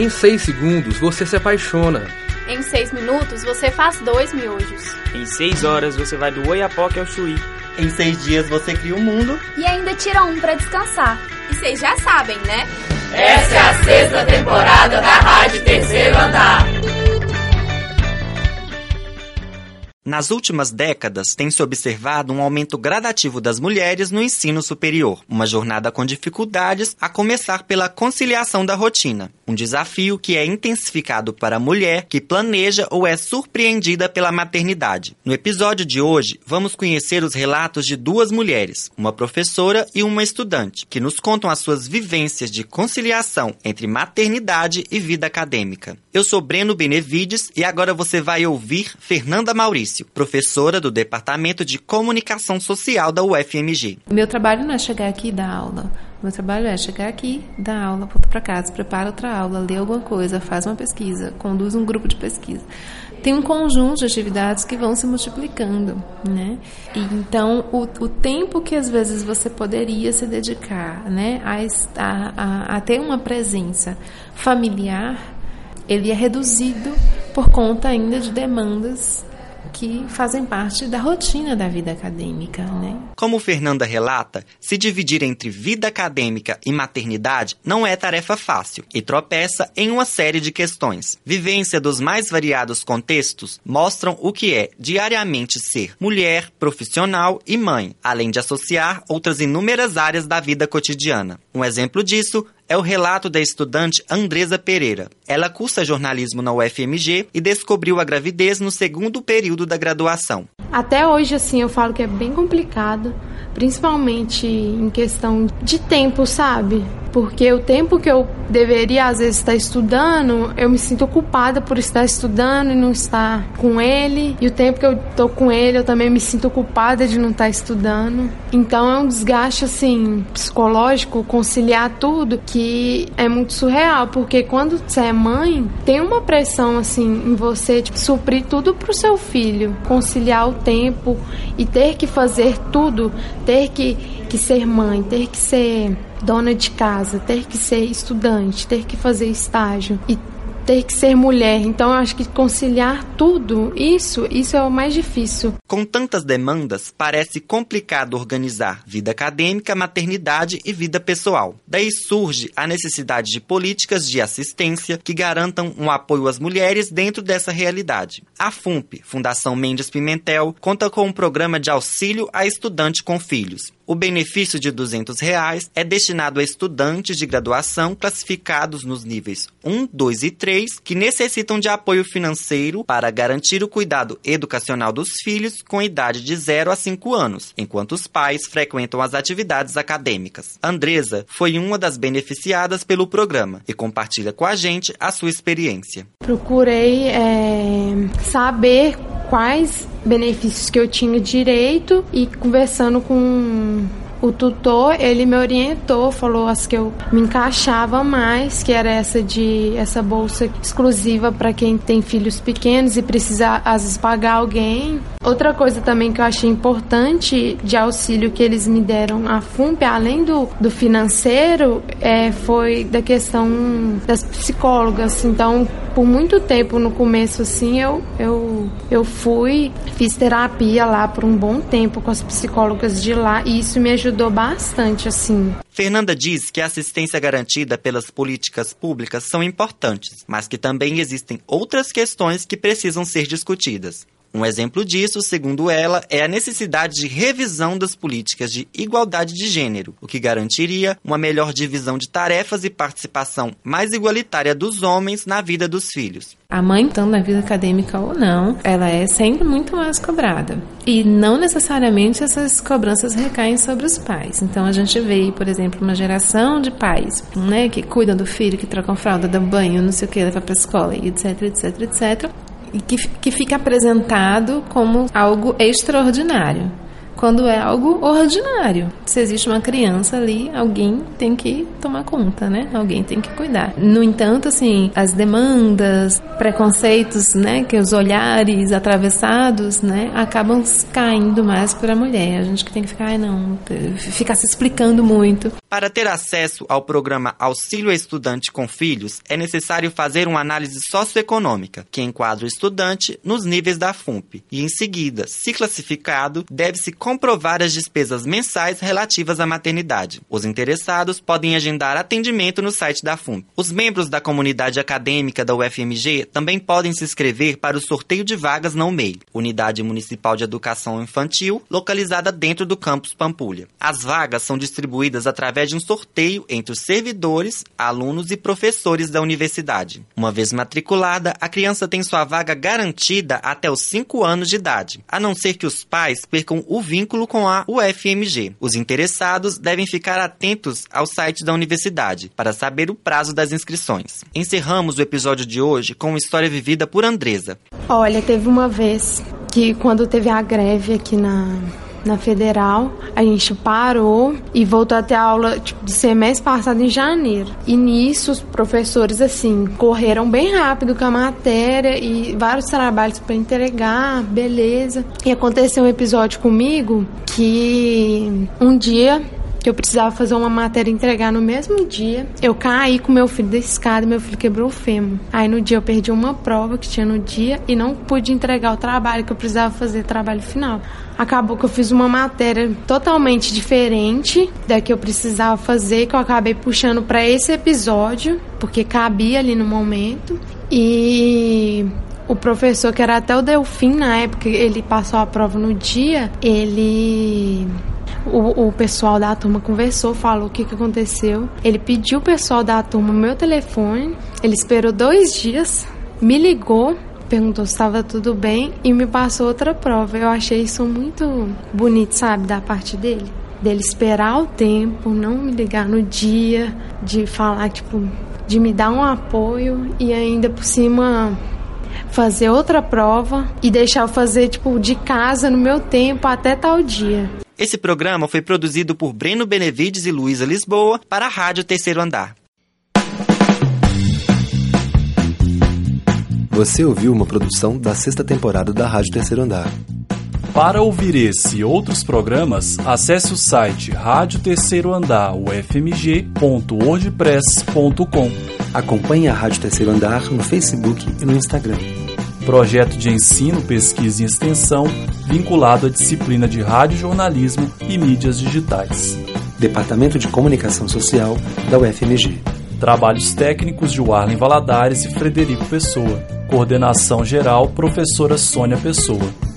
Em 6 segundos você se apaixona. Em 6 minutos você faz dois miojos. Em 6 horas você vai do Oiapoque ao Chuí. Em seis dias você cria um mundo. E ainda tira um para descansar. E vocês já sabem, né? Essa é a sexta temporada da Rádio Terceiro Andar. Nas últimas décadas, tem-se observado um aumento gradativo das mulheres no ensino superior, uma jornada com dificuldades, a começar pela conciliação da rotina. Um desafio que é intensificado para a mulher que planeja ou é surpreendida pela maternidade. No episódio de hoje, vamos conhecer os relatos de duas mulheres, uma professora e uma estudante, que nos contam as suas vivências de conciliação entre maternidade e vida acadêmica. Eu sou Breno Benevides e agora você vai ouvir Fernanda Maurício, professora do Departamento de Comunicação Social da UFMG. Meu trabalho não é chegar aqui e dar aula. Meu trabalho é chegar aqui, dar aula, voltar para casa, prepara outra aula, lê alguma coisa, faz uma pesquisa, conduz um grupo de pesquisa. Tem um conjunto de atividades que vão se multiplicando, né? E então, o, o tempo que às vezes você poderia se dedicar, né, a, a, a, a ter uma presença familiar ele é reduzido por conta ainda de demandas que fazem parte da rotina da vida acadêmica, né? Como Fernanda relata, se dividir entre vida acadêmica e maternidade não é tarefa fácil e tropeça em uma série de questões. Vivência dos mais variados contextos mostram o que é diariamente ser mulher, profissional e mãe, além de associar outras inúmeras áreas da vida cotidiana. Um exemplo disso é o relato da estudante Andresa Pereira. Ela cursa jornalismo na UFMG e descobriu a gravidez no segundo período da graduação. Até hoje, assim, eu falo que é bem complicado, principalmente em questão de tempo, sabe? Porque o tempo que eu deveria, às vezes, estar estudando, eu me sinto culpada por estar estudando e não estar com ele. E o tempo que eu tô com ele, eu também me sinto culpada de não estar estudando. Então é um desgaste, assim, psicológico, conciliar tudo, que é muito surreal. Porque quando você é mãe, tem uma pressão, assim, em você, tipo, suprir tudo pro seu filho. Conciliar o tempo e ter que fazer tudo, ter que, que ser mãe, ter que ser dona de casa, ter que ser estudante, ter que fazer estágio e ter que ser mulher. Então eu acho que conciliar tudo isso, isso é o mais difícil. Com tantas demandas, parece complicado organizar vida acadêmica, maternidade e vida pessoal. Daí surge a necessidade de políticas de assistência que garantam um apoio às mulheres dentro dessa realidade. A FUMP, Fundação Mendes Pimentel, conta com um programa de auxílio a estudante com filhos. O benefício de 200 reais é destinado a estudantes de graduação classificados nos níveis 1, 2 e 3 que necessitam de apoio financeiro para garantir o cuidado educacional dos filhos com idade de 0 a 5 anos, enquanto os pais frequentam as atividades acadêmicas. Andresa foi uma das beneficiadas pelo programa e compartilha com a gente a sua experiência. Procurei é, saber quais benefícios que eu tinha direito e conversando com o tutor, ele me orientou, falou as que eu me encaixava mais, que era essa de essa bolsa exclusiva para quem tem filhos pequenos e precisa às vezes pagar alguém. Outra coisa também que eu achei importante de auxílio que eles me deram a FUMP, além do, do financeiro, é, foi da questão das psicólogas. Então, por muito tempo no começo assim, eu, eu, eu fui, fiz terapia lá por um bom tempo com as psicólogas de lá e isso me ajudou bastante assim. Fernanda diz que a assistência garantida pelas políticas públicas são importantes, mas que também existem outras questões que precisam ser discutidas. Um exemplo disso, segundo ela, é a necessidade de revisão das políticas de igualdade de gênero, o que garantiria uma melhor divisão de tarefas e participação mais igualitária dos homens na vida dos filhos. A mãe, tanto na vida acadêmica ou não, ela é sempre muito mais cobrada. E não necessariamente essas cobranças recaem sobre os pais. Então a gente vê, por exemplo, uma geração de pais, né, que cuidam do filho, que trocam fralda, dão banho, não sei o que, levam para a escola, etc, etc, etc que, que fica apresentado como algo extraordinário. Quando é algo ordinário. Se existe uma criança ali, alguém tem que tomar conta, né? Alguém tem que cuidar. No entanto, assim, as demandas, preconceitos, né, que os olhares atravessados, né, acabam caindo mais para a mulher. A gente que tem que ficar, ai não, ficar se explicando muito. Para ter acesso ao programa Auxílio Estudante com Filhos, é necessário fazer uma análise socioeconômica, que enquadra o estudante nos níveis da FUMP, e em seguida, se classificado, deve-se comprovar as despesas mensais relativas à maternidade. Os interessados podem agendar atendimento no site da FUMP. Os membros da comunidade acadêmica da UFMG também podem se inscrever para o sorteio de vagas na UMEI, Unidade Municipal de Educação Infantil, localizada dentro do campus Pampulha. As vagas são distribuídas através de um sorteio entre os servidores, alunos e professores da universidade. Uma vez matriculada, a criança tem sua vaga garantida até os 5 anos de idade, a não ser que os pais percam o vínculo com a UFMG. Os interessados devem ficar atentos ao site da universidade para saber o prazo das inscrições. Encerramos o episódio de hoje com uma história vivida por Andresa. Olha, teve uma vez que quando teve a greve aqui na na federal, a gente parou e voltou até a aula tipo, do semestre passado em janeiro. E nisso os professores assim correram bem rápido com a matéria e vários trabalhos para entregar, beleza. E aconteceu um episódio comigo que um dia que eu precisava fazer uma matéria e entregar no mesmo dia. Eu caí com meu filho da escada e meu filho quebrou o fêmur. Aí no dia eu perdi uma prova que tinha no dia e não pude entregar o trabalho que eu precisava fazer, trabalho final. Acabou que eu fiz uma matéria totalmente diferente da que eu precisava fazer, que eu acabei puxando para esse episódio, porque cabia ali no momento. E o professor, que era até o Delfim na época, ele passou a prova no dia, ele o, o pessoal da turma conversou, falou o que, que aconteceu. Ele pediu o pessoal da turma meu telefone. Ele esperou dois dias, me ligou, perguntou se estava tudo bem e me passou outra prova. Eu achei isso muito bonito, sabe, da parte dele. Dele esperar o tempo, não me ligar no dia, de falar, tipo, de me dar um apoio e ainda por cima fazer outra prova e deixar eu fazer, tipo, de casa no meu tempo até tal dia. Esse programa foi produzido por Breno Benevides e Luísa Lisboa para a Rádio Terceiro Andar. Você ouviu uma produção da sexta temporada da Rádio Terceiro Andar. Para ouvir esse e outros programas, acesse o site Rádio Terceiro Andar ufmg.wordpress.com. Acompanhe a Rádio Terceiro Andar no Facebook e no Instagram projeto de ensino, pesquisa e extensão vinculado à disciplina de rádio jornalismo e mídias digitais. Departamento de Comunicação Social da UFMG. Trabalhos técnicos de Warlen Valadares e Frederico Pessoa. Coordenação geral, professora Sônia Pessoa.